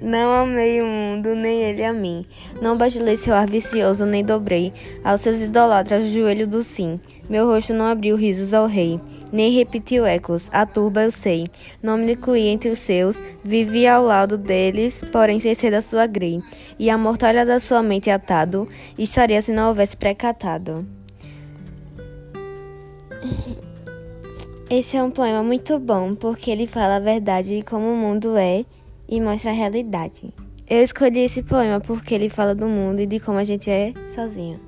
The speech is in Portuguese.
Não amei o mundo, nem ele a mim. Não bajulei seu ar vicioso, nem dobrei aos seus idolatras o joelho do sim. Meu rosto não abriu risos ao rei, nem repetiu ecos. A turba eu sei. Não me licuí entre os seus, vivi ao lado deles, porém sem ser da sua grei. E a mortalha da sua mente atado, estaria se não houvesse precatado. Esse é um poema muito bom porque ele fala a verdade de como o mundo é e mostra a realidade. Eu escolhi esse poema porque ele fala do mundo e de como a gente é sozinho.